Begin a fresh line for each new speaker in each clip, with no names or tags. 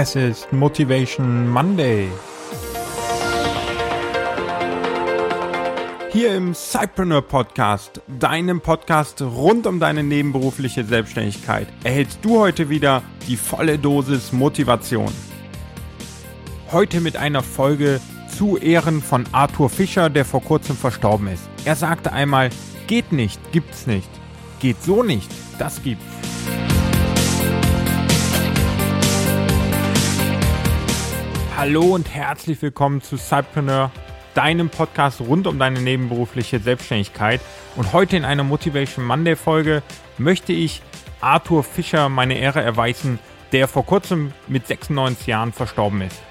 Es ist Motivation Monday. Hier im Cypreneur Podcast, deinem Podcast rund um deine nebenberufliche Selbstständigkeit, erhältst du heute wieder die volle Dosis Motivation. Heute mit einer Folge zu Ehren von Arthur Fischer, der vor kurzem verstorben ist. Er sagte einmal, geht nicht, gibt's nicht. Geht so nicht, das gibt's. Hallo und herzlich willkommen zu Cypreneur, deinem Podcast rund um deine nebenberufliche Selbstständigkeit. Und heute in einer Motivation Monday Folge möchte ich Arthur Fischer meine Ehre erweisen, der vor kurzem mit 96 Jahren verstorben ist.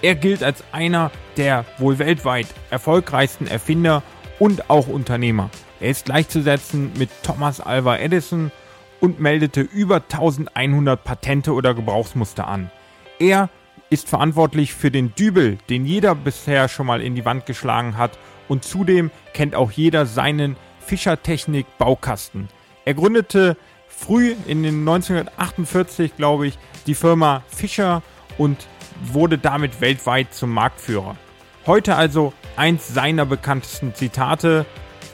Er gilt als einer der wohl weltweit erfolgreichsten Erfinder und auch Unternehmer. Er ist gleichzusetzen mit Thomas Alva Edison und meldete über 1100 Patente oder Gebrauchsmuster an. Er ist verantwortlich für den Dübel, den jeder bisher schon mal in die Wand geschlagen hat und zudem kennt auch jeder seinen Fischertechnik Baukasten. Er gründete früh in den 1948, glaube ich, die Firma Fischer und wurde damit weltweit zum Marktführer. Heute also eins seiner bekanntesten Zitate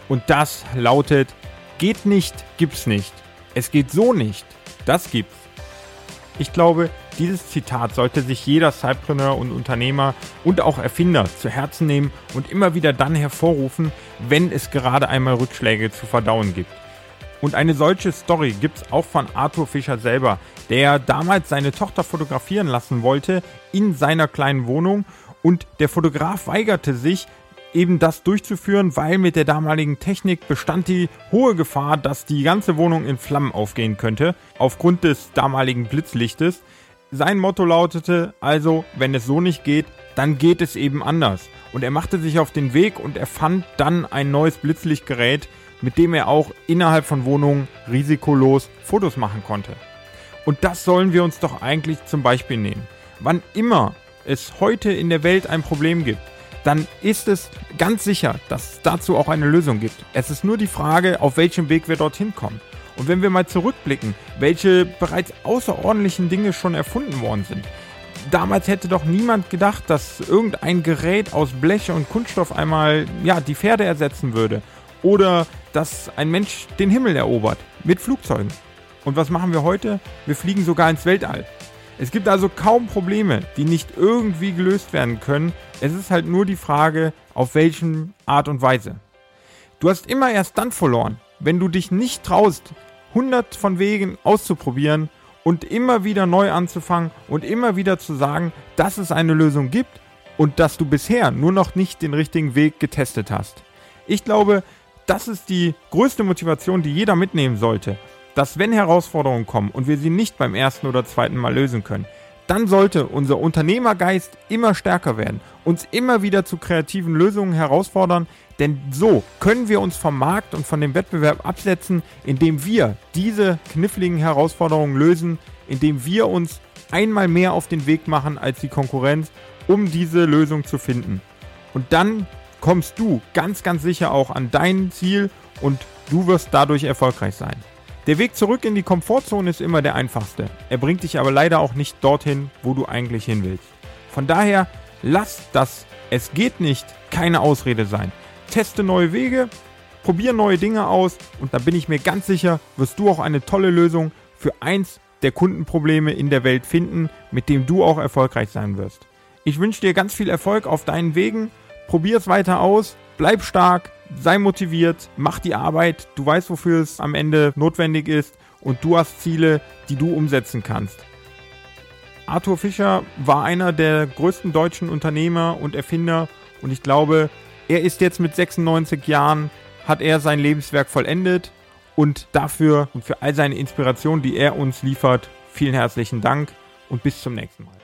und das lautet: Geht nicht, gibt's nicht. Es geht so nicht, das gibt's. Ich glaube, dieses Zitat sollte sich jeder Cypreneur und Unternehmer und auch Erfinder zu Herzen nehmen und immer wieder dann hervorrufen, wenn es gerade einmal Rückschläge zu verdauen gibt. Und eine solche Story gibt es auch von Arthur Fischer selber, der damals seine Tochter fotografieren lassen wollte in seiner kleinen Wohnung und der Fotograf weigerte sich, eben das durchzuführen, weil mit der damaligen Technik bestand die hohe Gefahr, dass die ganze Wohnung in Flammen aufgehen könnte, aufgrund des damaligen Blitzlichtes. Sein Motto lautete also, wenn es so nicht geht, dann geht es eben anders. Und er machte sich auf den Weg und erfand dann ein neues Blitzlichtgerät, mit dem er auch innerhalb von Wohnungen risikolos Fotos machen konnte. Und das sollen wir uns doch eigentlich zum Beispiel nehmen. Wann immer es heute in der Welt ein Problem gibt, dann ist es ganz sicher, dass es dazu auch eine Lösung gibt. Es ist nur die Frage, auf welchem Weg wir dorthin kommen. Und wenn wir mal zurückblicken, welche bereits außerordentlichen Dinge schon erfunden worden sind. Damals hätte doch niemand gedacht, dass irgendein Gerät aus Blech und Kunststoff einmal ja, die Pferde ersetzen würde. Oder dass ein Mensch den Himmel erobert mit Flugzeugen. Und was machen wir heute? Wir fliegen sogar ins Weltall. Es gibt also kaum Probleme, die nicht irgendwie gelöst werden können. Es ist halt nur die Frage, auf welchen Art und Weise. Du hast immer erst dann verloren, wenn du dich nicht traust, hundert von Wegen auszuprobieren und immer wieder neu anzufangen und immer wieder zu sagen, dass es eine Lösung gibt und dass du bisher nur noch nicht den richtigen Weg getestet hast. Ich glaube, das ist die größte Motivation, die jeder mitnehmen sollte, dass wenn Herausforderungen kommen und wir sie nicht beim ersten oder zweiten Mal lösen können, dann sollte unser Unternehmergeist immer stärker werden, uns immer wieder zu kreativen Lösungen herausfordern, denn so können wir uns vom Markt und von dem Wettbewerb absetzen, indem wir diese kniffligen Herausforderungen lösen, indem wir uns einmal mehr auf den Weg machen als die Konkurrenz, um diese Lösung zu finden. Und dann kommst du ganz, ganz sicher auch an dein Ziel und du wirst dadurch erfolgreich sein. Der Weg zurück in die Komfortzone ist immer der einfachste. Er bringt dich aber leider auch nicht dorthin, wo du eigentlich hin willst. Von daher lass das Es geht nicht keine Ausrede sein. Teste neue Wege, probier neue Dinge aus und da bin ich mir ganz sicher, wirst du auch eine tolle Lösung für eins der Kundenprobleme in der Welt finden, mit dem du auch erfolgreich sein wirst. Ich wünsche dir ganz viel Erfolg auf deinen Wegen. Probier es weiter aus, bleib stark, sei motiviert, mach die Arbeit, du weißt, wofür es am Ende notwendig ist und du hast Ziele, die du umsetzen kannst. Arthur Fischer war einer der größten deutschen Unternehmer und Erfinder und ich glaube, er ist jetzt mit 96 Jahren, hat er sein Lebenswerk vollendet und dafür und für all seine Inspiration, die er uns liefert, vielen herzlichen Dank und bis zum nächsten Mal.